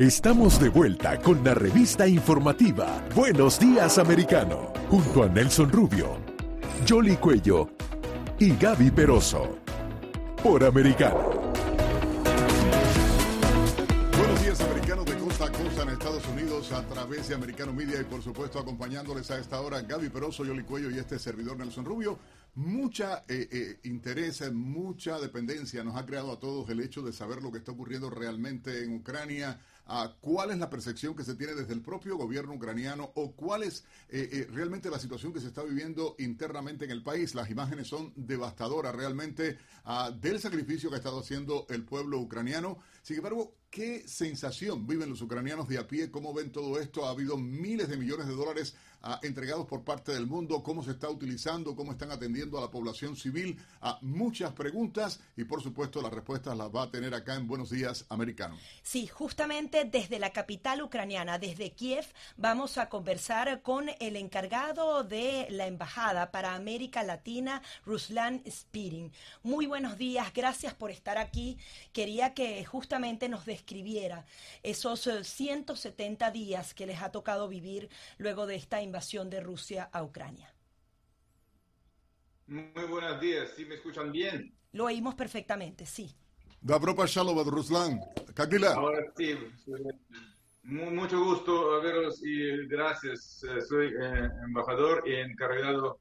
Estamos de vuelta con la revista informativa Buenos Días Americano, junto a Nelson Rubio, Jolly Cuello y Gaby Peroso, por Americano. Buenos días americanos de costa a costa en Estados Unidos a través de Americano Media y por supuesto acompañándoles a esta hora Gaby Peroso, Jolly Cuello y este servidor Nelson Rubio. Mucha eh, eh, interés, mucha dependencia nos ha creado a todos el hecho de saber lo que está ocurriendo realmente en Ucrania, cuál es la percepción que se tiene desde el propio gobierno ucraniano o cuál es eh, eh, realmente la situación que se está viviendo internamente en el país. Las imágenes son devastadoras realmente ah, del sacrificio que ha estado haciendo el pueblo ucraniano. Sin embargo, ¿qué sensación viven los ucranianos de a pie? ¿Cómo ven todo esto? Ha habido miles de millones de dólares entregados por parte del mundo, cómo se está utilizando, cómo están atendiendo a la población civil, a muchas preguntas y por supuesto las respuestas las va a tener acá en Buenos Días Americano. Sí, justamente desde la capital ucraniana, desde Kiev, vamos a conversar con el encargado de la embajada para América Latina, Ruslan Spirin. Muy buenos días, gracias por estar aquí. Quería que justamente nos describiera esos 170 eh, días que les ha tocado vivir luego de esta invasión de Rusia a Ucrania. Muy buenos días, ¿sí me escuchan bien? Lo oímos perfectamente, sí. Добро пожаловать, Руслан. Как Ahora sí, mucho gusto veros y gracias. Eh, soy eh, embajador y encargado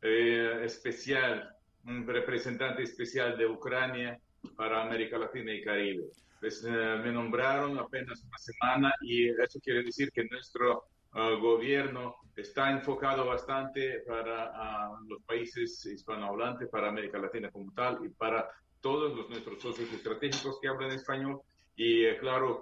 eh, especial, un representante especial de Ucrania para América Latina y Caribe. Pues, me nombraron apenas una semana y eso quiere decir que nuestro gobierno está enfocado bastante para los países hispanohablantes, para América Latina como tal y para todos los, nuestros socios estratégicos que hablan español. Y eh, claro,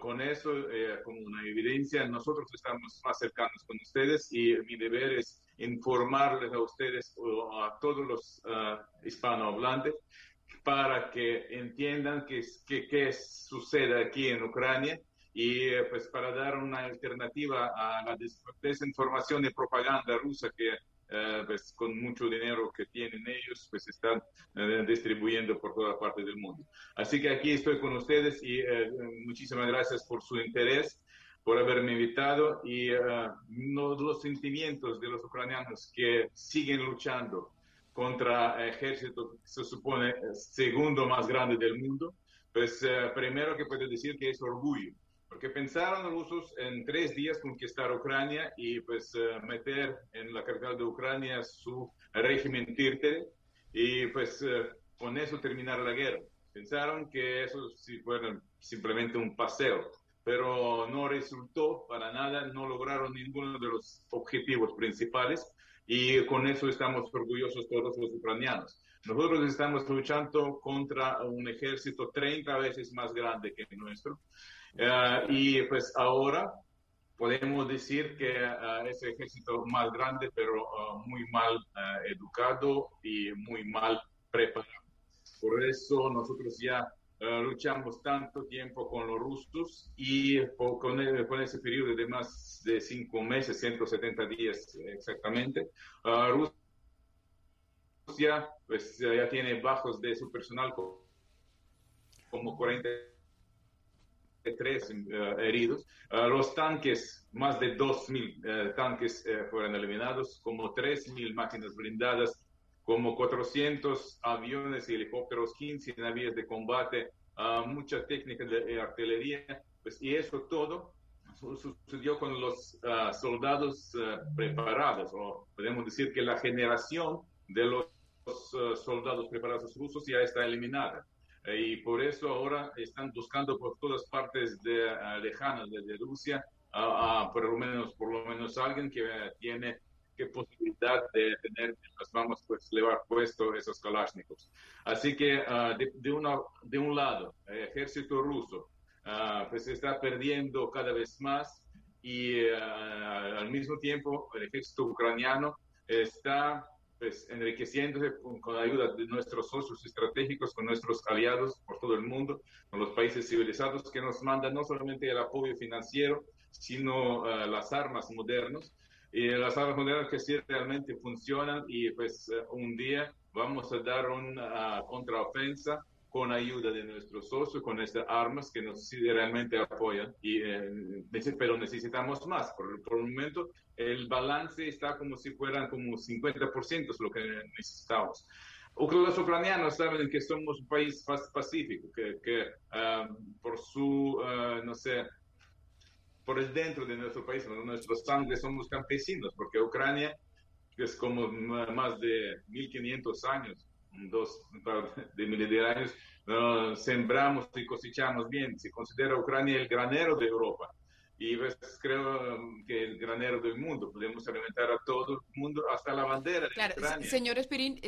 con, eso, eh, como una evidencia, nosotros estamos más cercanos con ustedes y mi deber es informarles a ustedes o a todos los uh, hispanohablantes para que entiendan qué, qué, qué sucede aquí en Ucrania y eh, pues para dar una alternativa a la desinformación y propaganda rusa que eh, pues con mucho dinero que tienen ellos pues están eh, distribuyendo por toda parte del mundo. Así que aquí estoy con ustedes y muchísimas gracias por su interés por haberme invitado y los sentimientos de los ucranianos que siguen luchando contra el ejército que se supone segundo más grande del mundo, pues primero que puedo decir que es orgullo porque pensaron los rusos en tres días conquistar Ucrania y pues eh, meter en la capital de Ucrania su régimen Tirtere y pues eh, con eso terminar la guerra. Pensaron que eso sí fuera simplemente un paseo, pero no resultó para nada, no lograron ninguno de los objetivos principales y con eso estamos orgullosos todos los ucranianos. Nosotros estamos luchando contra un ejército 30 veces más grande que el nuestro eh, y pues ahora podemos decir que uh, es el ejército más grande, pero eh, muy mal educado y muy mal preparado. Por eso nosotros ya luchamos tanto tiempo con los rusos y con, con, ese periodo de más de cinco meses, 170 días exactamente, Rusia pues, ya tiene bajos de su personal como 40 tres eh, heridos. Eh, los tanques, más de 2.000 eh, tanques fueron eliminados, como 3.000 máquinas blindadas, como 400 aviones y helicópteros, 15 navíos de combate, mucha técnica de artillería, pues, y eso todo sucedió con los soldados preparados, o podemos decir que la generación de los soldados preparados rusos ya está eliminada. Eh, y por eso ahora están buscando por todas partes de, uh, lejanas de, Rusia, por lo menos por lo menos alguien que tiene qué posibilidad de tener las vamos pues llevar puesto esos kalashnikovs. Así que ah, de, de, una, de un lado, el ejército ruso ah, pues está perdiendo cada vez más y al mismo tiempo el ejército ucraniano está pues, enriqueciéndose con, la ayuda de nuestros socios estratégicos, con nuestros aliados por todo el mundo, con los países civilizados que nos mandan no solamente el apoyo financiero, sino uh, las armas modernas. Y las armas modernas que sí realmente funcionan y pues uh, un día vamos a dar una contraofensa con ayuda de nuestros socios, con estas armas que nos realmente apoyan, y, eh, pero necesitamos más. Por, por el momento, el balance está como si fueran como 50% es lo que necesitamos. Los ucranianos saben que somos un país pacífico, que, que ah, por su, ah, no sé, por el dentro de nuestro país, nuestro sangre somos campesinos, porque Ucrania es como más de 1500 años, dos de miles de años, sembramos y cosechamos bien. Se considera Ucrania el granero de Europa y pues, creo que el granero del mundo, podemos alimentar a todo el mundo, hasta la bandera. claro, señor Espirín,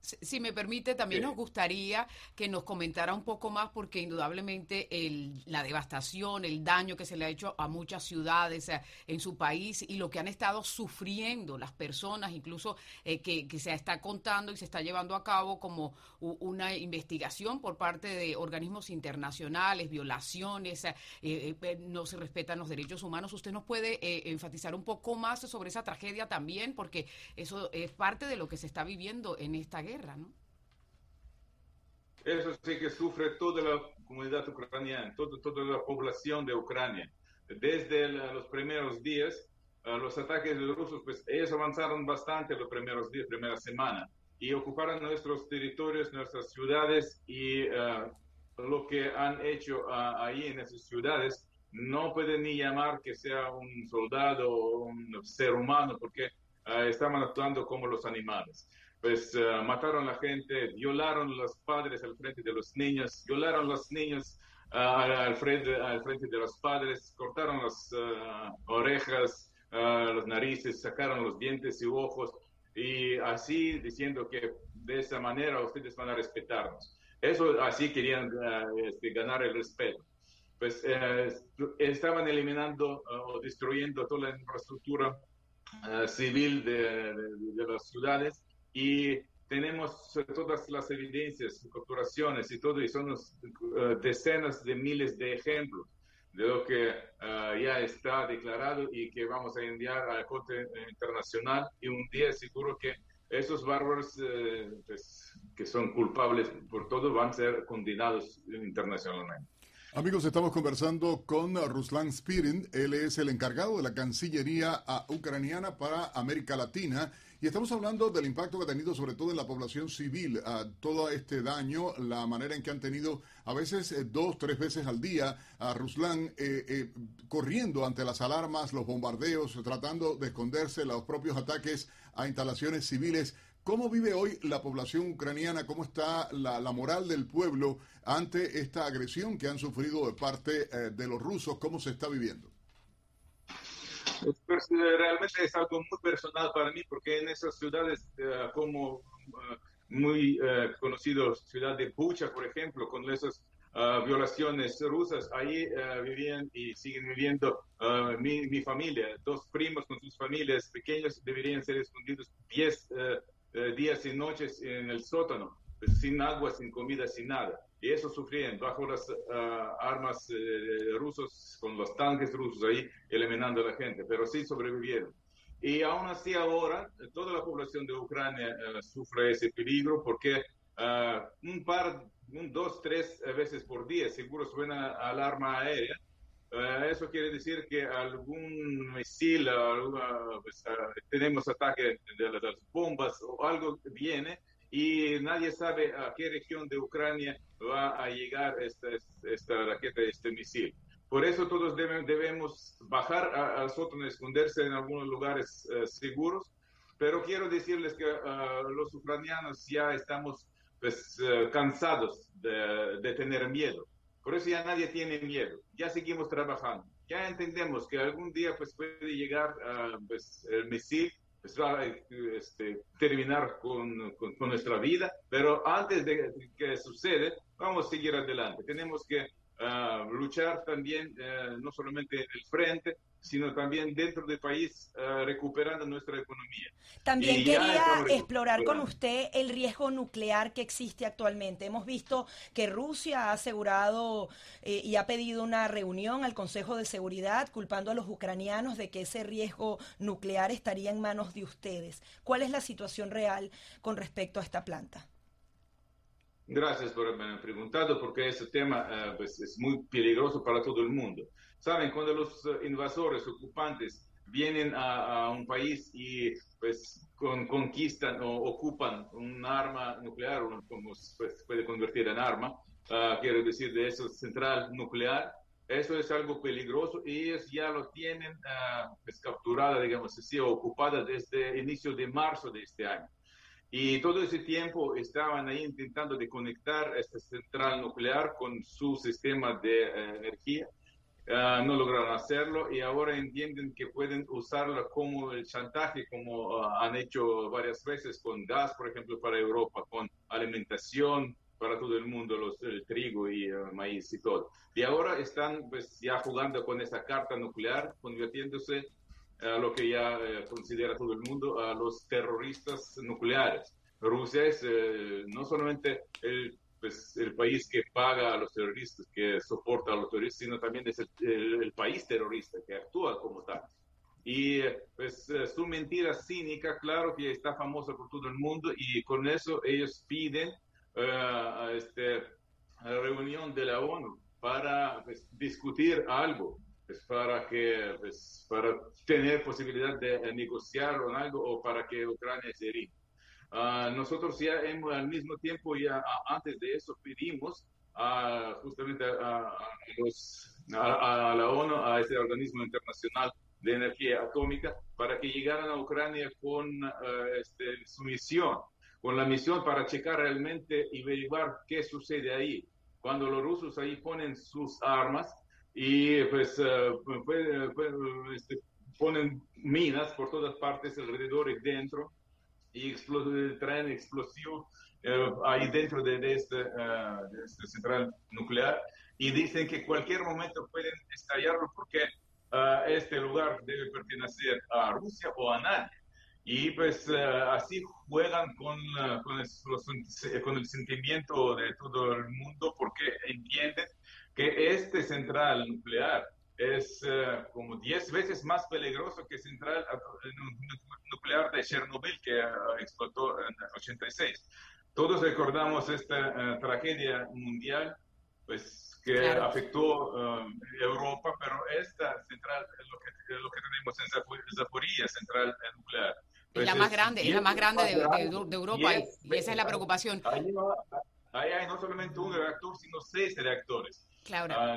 si me permite, también nos gustaría que nos comentara un poco más, porque indudablemente el, la devastación, el daño que se le ha hecho a muchas ciudades eh, en su país y lo que han estado sufriendo las personas, incluso eh, que, que, se está contando y se está llevando a cabo como una investigación por parte de organismos internacionales, violaciones, eh, no se respetan los derechos humanos. ¿Usted nos puede eh, enfatizar un poco más sobre esa tragedia también? Porque eso es parte de lo que se está viviendo en esta guerra, ¿no? Eso sí que sufre toda la comunidad ucraniana, toda, toda la población de Ucrania. Desde los primeros días, los ataques de los rusos, pues ellos avanzaron bastante los primeros días, primera semana, y ocuparon nuestros territorios, nuestras ciudades, y eh, lo que han hecho ah, ahí en esas ciudades no puede ni llamar que sea un soldado o un ser humano porque uh, estaban actuando como los animales. Pues uh, mataron a la gente, violaron a los padres al frente de los niños, violaron a los niños uh, al, frente, al frente de los padres, cortaron las orejas, las narices, sacaron los dientes y ojos y así diciendo que de esa manera ustedes van a respetarnos. Eso así querían este, ganar el respeto pues eh, estaban eliminando eh, o destruyendo toda la infraestructura eh, civil de, las ciudades y tenemos todas las evidencias, capturaciones y todo, y son decenas de miles de ejemplos de lo que ya está declarado y que vamos a enviar a la Corte Internacional y un día seguro que esos bárbaros pues, que son culpables por todo van a ser condenados internacionalmente. Amigos, estamos conversando con Ruslan Spirin. Él es el encargado de la Cancillería ucraniana para América Latina. Y estamos hablando del impacto que ha tenido sobre todo en la población civil, todo este daño, la manera en que han tenido a veces eh, dos, tres veces al día a Ruslan eh, eh, corriendo ante las alarmas, los bombardeos, tratando de esconderse, los propios ataques a instalaciones civiles. ¿Cómo vive hoy la población ucraniana? ¿Cómo está la, moral del pueblo ante esta agresión que han sufrido de parte eh, de los rusos? ¿Cómo se está viviendo? Pues, eh, realmente es algo muy personal para mí porque en esas ciudades eh, como muy conocidos, ciudad de Bucha, por ejemplo, con esas violaciones rusas, ahí vivían y siguen viviendo mi, mi, familia, dos primos con sus familias pequeños deberían ser escondidos 10 eh, días y noches en el sótano, pues, sin agua, sin comida, sin nada. Y eso sufrían bajo las ah, armas eh, rusos, con los tanques rusos ahí, eliminando a la gente, pero sí sobrevivieron. Y aún así ahora, toda la población de Ucrania eh, sufre ese peligro porque ah, un par, un, dos, tres veces por día seguro suena alarma aérea eh, eso quiere decir que algún misil, pues, ah, tenemos ataque de las bombas o algo viene y nadie sabe a qué región de Ucrania va a llegar esta, esta raqueta, este misil. Por eso todos debemos bajar al sótano, esconderse en algunos lugares eh, seguros. Pero quiero decirles que ah, los ucranianos ya estamos pues, eh, cansados de, de tener miedo. Por eso ya nadie tiene miedo, ya seguimos trabajando, ya entendemos que algún día pues puede llegar uh, pues, el misil, pues va a este, terminar con, con, nuestra vida, pero antes de que suceda, vamos a seguir adelante. Tenemos que ah, luchar también, eh, no solamente en el frente, sino también dentro del país uh, recuperando nuestra economía. También quería explorar con usted el riesgo nuclear que existe actualmente. Hemos visto que Rusia ha asegurado eh, y ha pedido una reunión al Consejo de Seguridad culpando a los ucranianos de que ese riesgo nuclear estaría en manos de ustedes. ¿Cuál es la situación real con respecto a esta planta? Gracias por haberme preguntado, porque ese tema eh, pues, es muy peligroso para todo el mundo. Saben, cuando los eh, invasores, ocupantes, vienen a, un país y pues conquistan o ocupan un arma nuclear, como pues, puede convertir en arma, uh, quiero decir, de esa central nuclear, eso es algo peligroso y ellos ya lo tienen uh, pues, capturada, digamos así, ocupada desde el inicio de marzo de este año. Y todo ese tiempo estaban ahí intentando de conectar esta central nuclear con su sistema de eh, energía. Uh, no lograron hacerlo y ahora entienden que pueden usarla como el chantaje, como uh, han hecho varias veces con gas, por ejemplo, para Europa, con alimentación para todo el mundo, los, el trigo y uh, maíz y todo. Y ahora están pues ya jugando con esa carta nuclear, convirtiéndose a lo que ya eh, considera todo el mundo, a los terroristas nucleares. Rusia es eh, no solamente el, pues, el país que paga a los terroristas, que soporta a los terroristas, sino también es el, país terrorista que actúa como tal. Y pues eh, su mentira cínica, claro que está famosa por todo el mundo y con eso ellos piden a este, la reunión de la ONU para pues, discutir algo para que para tener posibilidad de negociar o algo o para que Ucrania se rinda. Ah, nosotros ya hemos, al mismo tiempo, ya antes de eso, pedimos a, justamente a, a, la ONU, a ese organismo internacional de energía atómica, para que llegaran a Ucrania con ah, este, su misión, con la misión para checar realmente y averiguar qué sucede ahí. Cuando los rusos ahí ponen sus armas, y pues, eh, este, ponen minas por todas partes alrededor y dentro y traen explosivo eh, ahí dentro de, este, eh, de, este, central nuclear y dicen que cualquier momento pueden estallarlo porque este lugar debe pertenecer a Rusia o a nadie. Y pues así juegan con, con, el, con el sentimiento de todo el mundo porque entienden que este central nuclear es eh, como 10 veces más peligroso que central nuclear de Chernobyl que uh, explotó en 86. Todos recordamos esta eh, tragedia mundial pues que afectó Europa, pero esta central es lo que, lo que tenemos en Zaporizhia, central nuclear. es la pues más grande, es la más grande de, Europa y, esa es la preocupación. Ahí, hay no solamente un reactor, sino seis reactores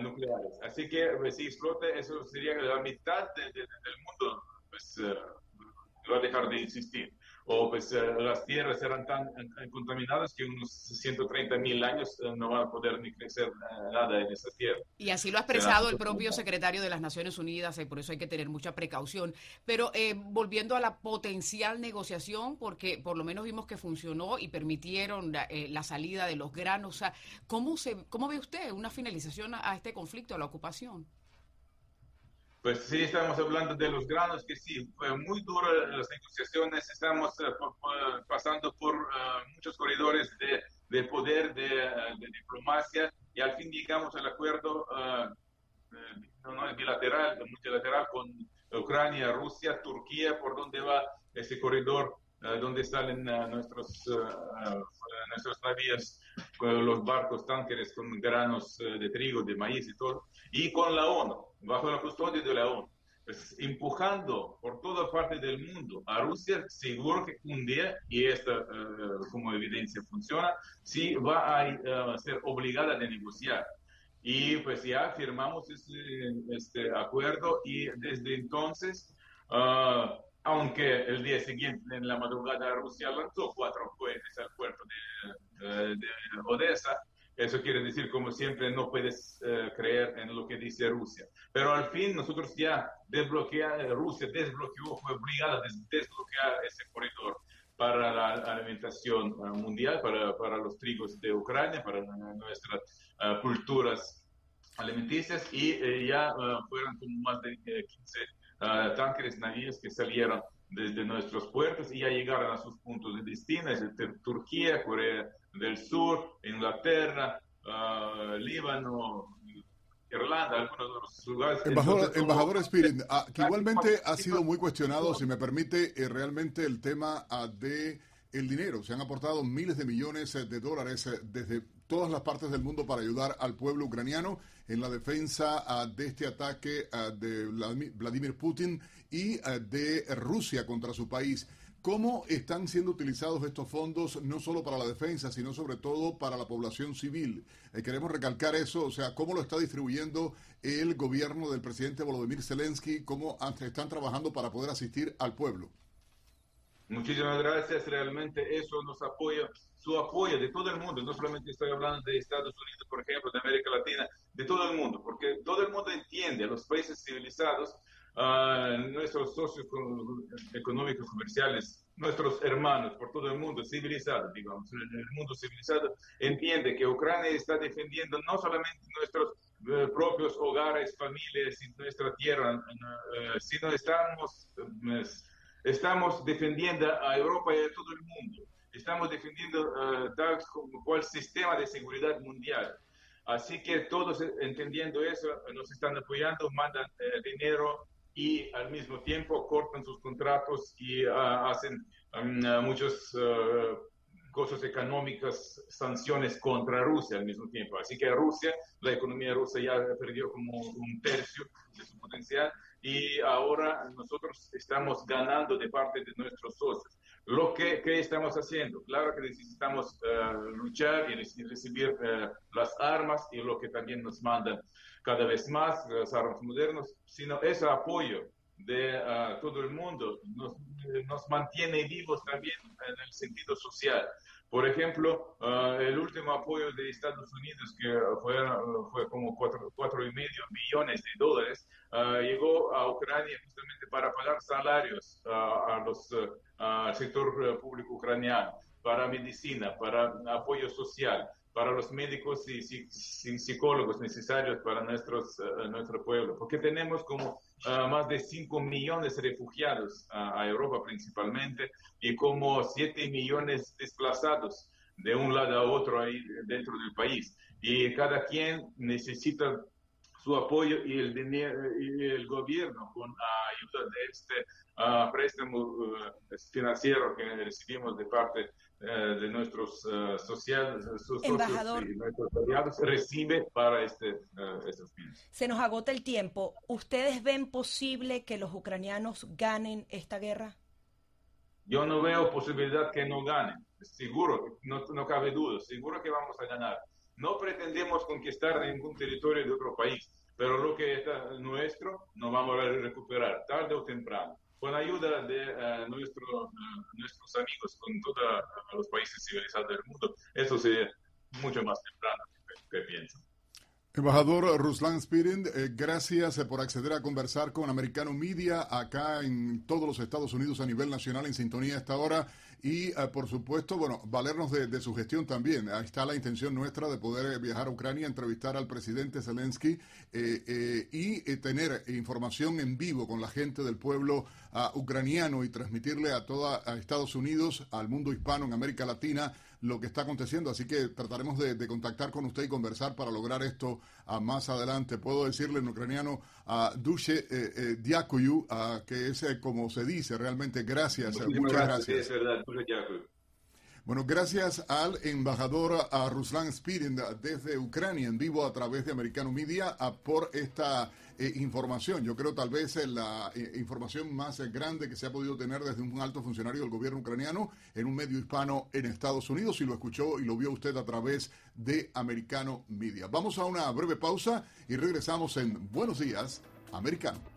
nucleares. Así que pues, si explote, eso sería la mitad del mundo, pues uh, va a dejar de existir o pues eh, las tierras serán tan contaminadas que unos 130 mil años eh, no van a poder ni crecer eh, nada en esas tierras. Y así lo ha expresado el propio secretario de las Naciones Unidas y por eso hay que tener mucha precaución. Pero volviendo a la potencial negociación, porque por lo menos vimos que funcionó y permitieron la, salida de los granos, o sea, ¿cómo, se, ¿cómo ve usted una finalización a este conflicto, a la ocupación? Pues sí, estamos hablando de los granos, que sí, fue muy duro las negociaciones, estamos eh, pasando por eh, muchos corredores de, de poder, de, de, diplomacia, y al fin llegamos al acuerdo uh, no, bilateral, multilateral con Ucrania, Rusia, Turquía, por donde va ese corredor, donde salen nuestros, nuestros navíos, los barcos, tanques con granos de trigo, de maíz y todo, y con la ONU bajo la custodia de la ONU, pues, empujando por toda parte del mundo a Rusia, seguro que un día, y esta eh, como evidencia funciona, sí va a eh, ser obligada a negociar. Y pues ya firmamos este, este acuerdo y desde entonces, ah, aunque el día siguiente en la madrugada Rusia lanzó cuatro cohetes al puerto de, de Odessa, eso quiere decir, como siempre, no puedes eh, creer en lo que dice Rusia. Pero al fin nosotros ya desbloqueamos, Rusia desbloqueó, fue obligada a desbloquear ese corredor para la alimentación eh, mundial, para, para, los trigos de Ucrania, para nuestras uh, culturas alimenticias y ya fueron como más de 15 tanques navíos que salieron desde nuestros puertos y ya llegaron a sus puntos de destino, es Turquía, Corea del Sur, Inglaterra, uh, Líbano, Irlanda, algunos de los lugares. Embajador, embajador Spirit, ah, que igualmente ha sido muy cuestionado, si me permite, eh, realmente el tema ah, de el dinero. Se han aportado miles de millones de dólares desde todas las partes del mundo para ayudar al pueblo ucraniano en la defensa de este ataque de Vladimir Putin y de Rusia contra su país. ¿Cómo están siendo utilizados estos fondos no solo para la defensa, sino sobre todo para la población civil? Eh, queremos recalcar eso, o sea, ¿cómo lo está distribuyendo el gobierno del presidente Volodymyr Zelensky? ¿Cómo están trabajando para poder asistir al pueblo? Muchísimas gracias, realmente eso nos apoya, su apoyo de todo el mundo, no solamente estoy hablando de Estados Unidos, por ejemplo, de América Latina, de todo el mundo, porque todo el mundo entiende, los países civilizados, nuestros socios económicos comerciales, nuestros hermanos por todo el mundo civilizado, digamos, el mundo civilizado entiende que Ucrania está defendiendo no solamente nuestros eh, propios hogares, familias y nuestra tierra, eh, sino estamos, eh, estamos defendiendo a Europa y a todo el mundo. Estamos defendiendo tal como cual sistema de seguridad mundial. Así que todos entendiendo eso, nos están apoyando, mandan dinero, y al mismo tiempo cortan sus contratos y ah, hacen um, muchas ah, cosas económicas, sanciones contra Rusia al mismo tiempo. Así que Rusia, la economía rusa ya perdió como un tercio de su potencial y ahora nosotros estamos ganando de parte de nuestros socios. Lo que, estamos haciendo, claro que necesitamos ah, luchar y recibir las armas y lo que también nos mandan cada vez más las armas modernas, sino ese apoyo de uh, todo el mundo nos, nos, mantiene vivos también en el sentido social. Por ejemplo, uh, el último apoyo de Estados Unidos, que fue, fue como cuatro, cuatro, y medio millones de dólares, uh, llegó a Ucrania justamente para pagar salarios a los, al sector público ucraniano, para medicina, para apoyo social para los médicos y, psicólogos necesarios para nuestros, eh, nuestro pueblo, porque tenemos como ah, más de 5 millones de refugiados a Europa principalmente y como 7 millones desplazados de un lado a otro ahí dentro del país. Y cada quien necesita su apoyo y el, dinero, y el gobierno con ayuda de este uh, préstamo eh, financiero que recibimos de parte eh, de nuestros uh, sociales, Embajador, y nuestros aliados recibe para este, uh, estos fines. Se nos agota el tiempo. ¿Ustedes ven posible que los ucranianos ganen esta guerra? Yo no veo posibilidad que no ganen. Seguro, no, no cabe duda, seguro que vamos a ganar. No pretendemos conquistar ningún territorio de otro país, pero lo que está nuestro no vamos a recuperar tarde o temprano. Con ayuda de uh, nuestro, uh, nuestros amigos, con todos los países civilizados del mundo, eso sería mucho más temprano que, que pienso. Embajador Ruslan Spirin, eh, gracias eh, por acceder a conversar con Americano Media acá en todos los Estados Unidos a nivel nacional en sintonía a esta hora y eh, por supuesto, bueno, valernos de, su gestión también. Ahí está la intención nuestra de poder viajar a Ucrania, entrevistar al presidente Zelensky y tener información en vivo con la gente del pueblo ah, ucraniano y transmitirle a toda a Estados Unidos, al mundo hispano en América Latina lo que está aconteciendo. Así que trataremos de, contactar con usted y conversar para lograr esto a más adelante. Puedo decirle en ucraniano a Duše eh, eh, Diakuyu, que es eh, como se dice realmente. Gracias, muchas gracias. Bueno, gracias al embajador a Ruslan Spirin desde Ucrania en vivo a través de Americano Media por esta eh, información. Yo creo tal vez la eh, información más grande que se ha podido tener desde un alto funcionario del gobierno ucraniano en un medio hispano en Estados Unidos y lo escuchó y lo vio usted a través de Americano Media. Vamos a una breve pausa y regresamos en Buenos Días, Americano.